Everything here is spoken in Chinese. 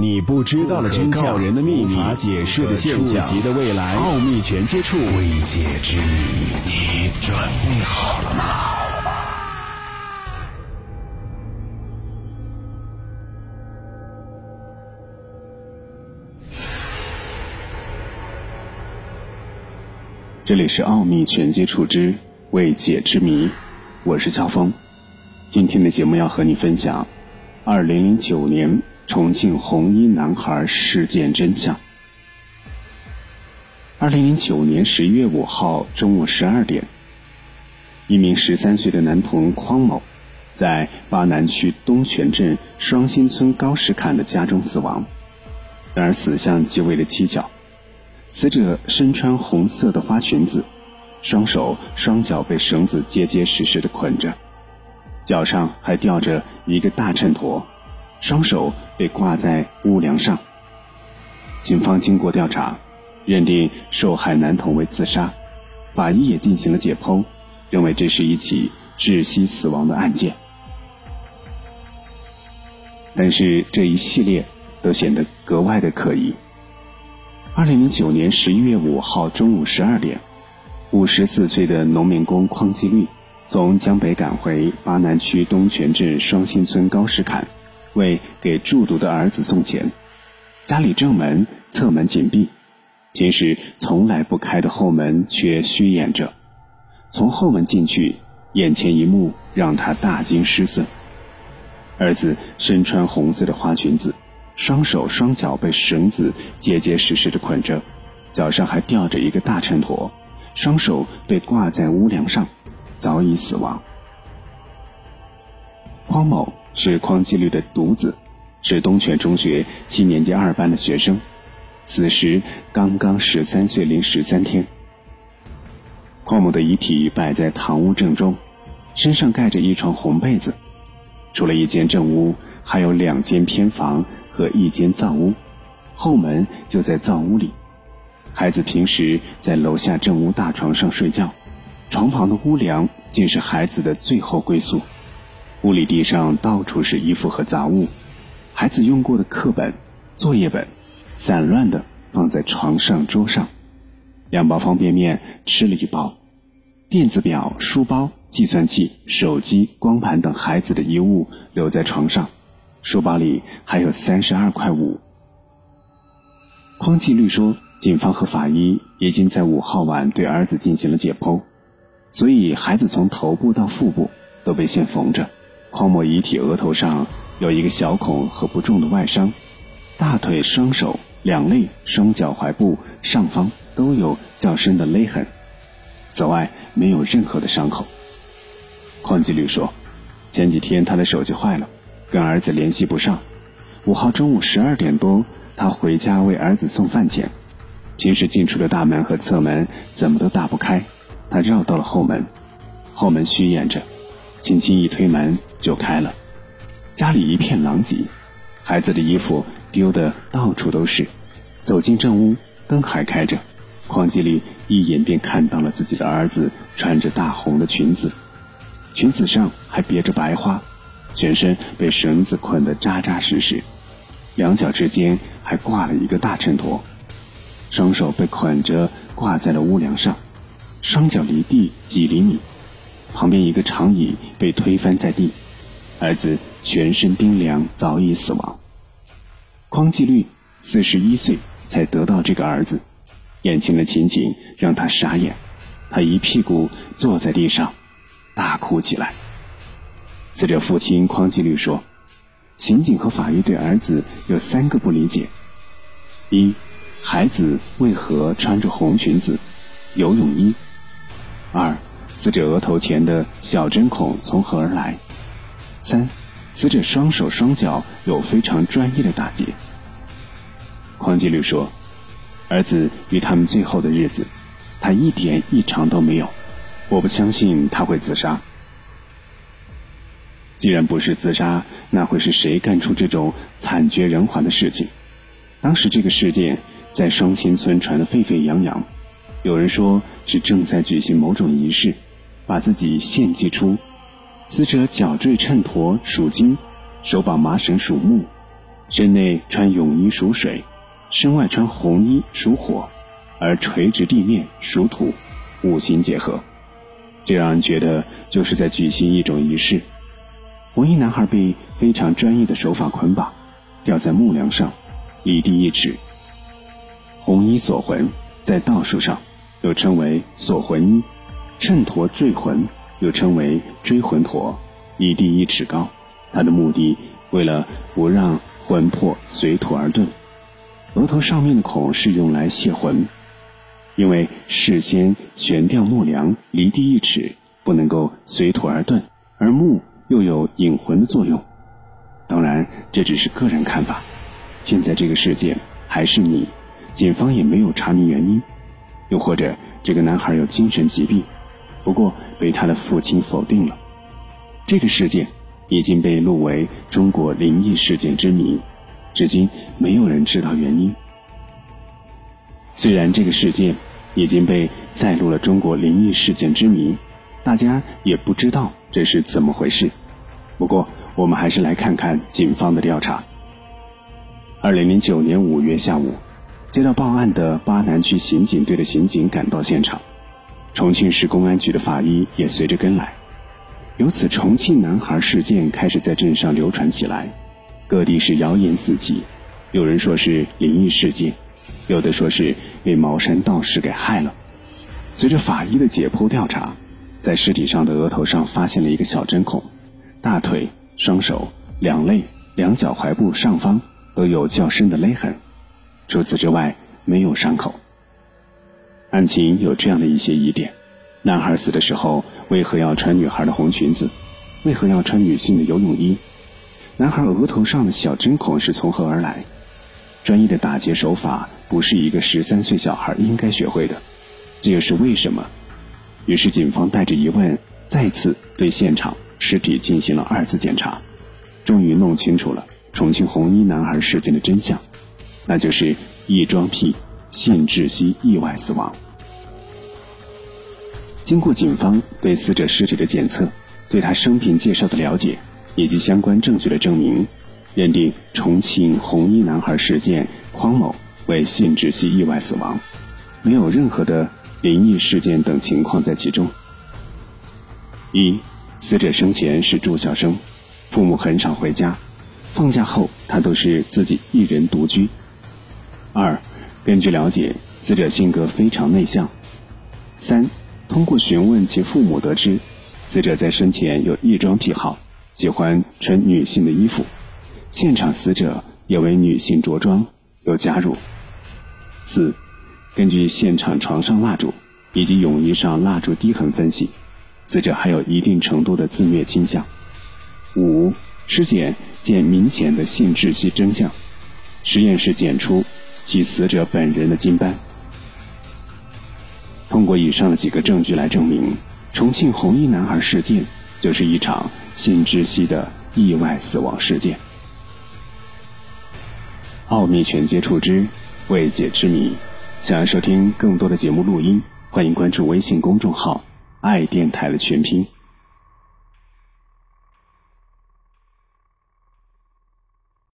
你不知道的真相，人的秘密，无法解释的现象，触及的未来，奥秘全接触，未解之谜，你准备好了吗？这里是奥秘全接触之未解之谜，我是乔峰。今天的节目要和你分享，二零零九年。重庆红衣男孩事件真相。二零零九年十一月五号中午十二点，一名十三岁的男童匡某，在巴南区东泉镇双新村高石坎的家中死亡。然而死相极为的蹊跷，死者身穿红色的花裙子，双手双脚被绳子结结实实的捆着，脚上还吊着一个大秤砣。双手被挂在屋梁上。警方经过调查，认定受害男童为自杀，法医也进行了解剖，认为这是一起窒息死亡的案件。但是这一系列都显得格外的可疑。二零零九年十一月五号中午十二点，五十四岁的农民工匡继律从江北赶回巴南区东泉镇双新村高石坎。为给住读的儿子送钱，家里正门、侧门紧闭，平时从来不开的后门却虚掩着。从后门进去，眼前一幕让他大惊失色：儿子身穿红色的花裙子，双手双脚被绳子结结实实的捆着，脚上还吊着一个大秤砣，双手被挂在屋梁上，早已死亡。匡某。是匡纪律的独子，是东泉中学七年级二班的学生，此时刚刚十三岁零十三天。匡某的遗体摆在堂屋正中，身上盖着一床红被子，除了一间正屋，还有两间偏房和一间灶屋，后门就在灶屋里。孩子平时在楼下正屋大床上睡觉，床旁的屋梁竟是孩子的最后归宿。屋里地上到处是衣服和杂物，孩子用过的课本、作业本，散乱的放在床上、桌上。两包方便面吃了一包，电子表、书包、计算器、手机、光盘等孩子的衣物留在床上，书包里还有三十二块五。匡纪律说，警方和法医已经在五号晚对儿子进行了解剖，所以孩子从头部到腹部都被线缝着。匡某遗体额头上有一个小孔和不重的外伤，大腿、双手、两肋、双脚踝部上方都有较深的勒痕，此外没有任何的伤口。匡纪律说，前几天他的手机坏了，跟儿子联系不上。五号中午十二点多，他回家为儿子送饭钱，平时进出的大门和侧门怎么都打不开，他绕到了后门，后门虚掩着。轻轻一推门就开了，家里一片狼藉，孩子的衣服丢的到处都是。走进正屋，灯还开着，匡继律一眼便看到了自己的儿子穿着大红的裙子，裙子上还别着白花，全身被绳子捆得扎扎实实，两脚之间还挂了一个大秤砣，双手被捆着挂在了屋梁上，双脚离地几厘米。旁边一个长椅被推翻在地，儿子全身冰凉，早已死亡。匡纪律四十一岁才得到这个儿子，眼前的情景让他傻眼，他一屁股坐在地上，大哭起来。死者父亲匡纪律说：“刑警和法医对儿子有三个不理解：一，孩子为何穿着红裙子、游泳衣？二。”死者额头前的小针孔从何而来？三，死者双手双脚有非常专业的打结。匡纪律说：“儿子与他们最后的日子，他一点异常都没有。我不相信他会自杀。既然不是自杀，那会是谁干出这种惨绝人寰的事情？当时这个事件在双新村传得沸沸扬扬，有人说是正在举行某种仪式。”把自己献祭出，死者脚坠秤砣属金，手绑麻绳属木，身内穿泳衣属水，身外穿红衣属火，而垂直地面属土，五行结合，这让人觉得就是在举行一种仪式。红衣男孩被非常专业的手法捆绑，吊在木梁上，离地一尺。红衣锁魂，在道术上又称为锁魂衣，秤砣坠魂又称为追魂砣，离地一尺高。它的目的为了不让魂魄随土而遁。额头上面的孔是用来泄魂，因为事先悬吊木梁离地一尺，不能够随土而遁，而木。又有引魂的作用，当然这只是个人看法。现在这个事件还是你，警方也没有查明原因，又或者这个男孩有精神疾病，不过被他的父亲否定了。这个事件已经被录为中国灵异事件之谜，至今没有人知道原因。虽然这个事件已经被载入了中国灵异事件之谜，大家也不知道。这是怎么回事？不过，我们还是来看看警方的调查。二零零九年五月下午，接到报案的巴南区刑警队的刑警赶到现场，重庆市公安局的法医也随着跟来。由此，重庆男孩事件开始在镇上流传起来，各地是谣言四起，有人说是灵异事件，有的说是被茅山道士给害了。随着法医的解剖调查。在尸体上的额头上发现了一个小针孔，大腿、双手、两肋、两脚踝部上方都有较深的勒痕，除此之外没有伤口。案情有这样的一些疑点：男孩死的时候为何要穿女孩的红裙子？为何要穿女性的游泳衣？男孩额头上的小针孔是从何而来？专业的打劫手法不是一个十三岁小孩应该学会的，这又是为什么？于是，警方带着疑问，再次对现场尸体进行了二次检查，终于弄清楚了重庆红衣男孩事件的真相，那就是异装癖性窒息意外死亡。经过警方对死者尸体的检测，对他生平介绍的了解，以及相关证据的证明，认定重庆红衣男孩事件匡某为性窒息意外死亡，没有任何的。灵异事件等情况在其中。一，死者生前是住校生，父母很少回家，放假后他都是自己一人独居。二，根据了解，死者性格非常内向。三，通过询问其父母得知，死者在生前有异装癖好，喜欢穿女性的衣服，现场死者也为女性着装，有加入。四。根据现场床上蜡烛以及泳衣上蜡烛滴痕分析，死者还有一定程度的自虐倾向。五、尸检见明显的性窒息征象，实验室检出其死者本人的金斑。通过以上的几个证据来证明，重庆红衣男孩事件就是一场性窒息的意外死亡事件。奥秘全接触之未解之谜。想要收听更多的节目录音，欢迎关注微信公众号“爱电台”的全拼。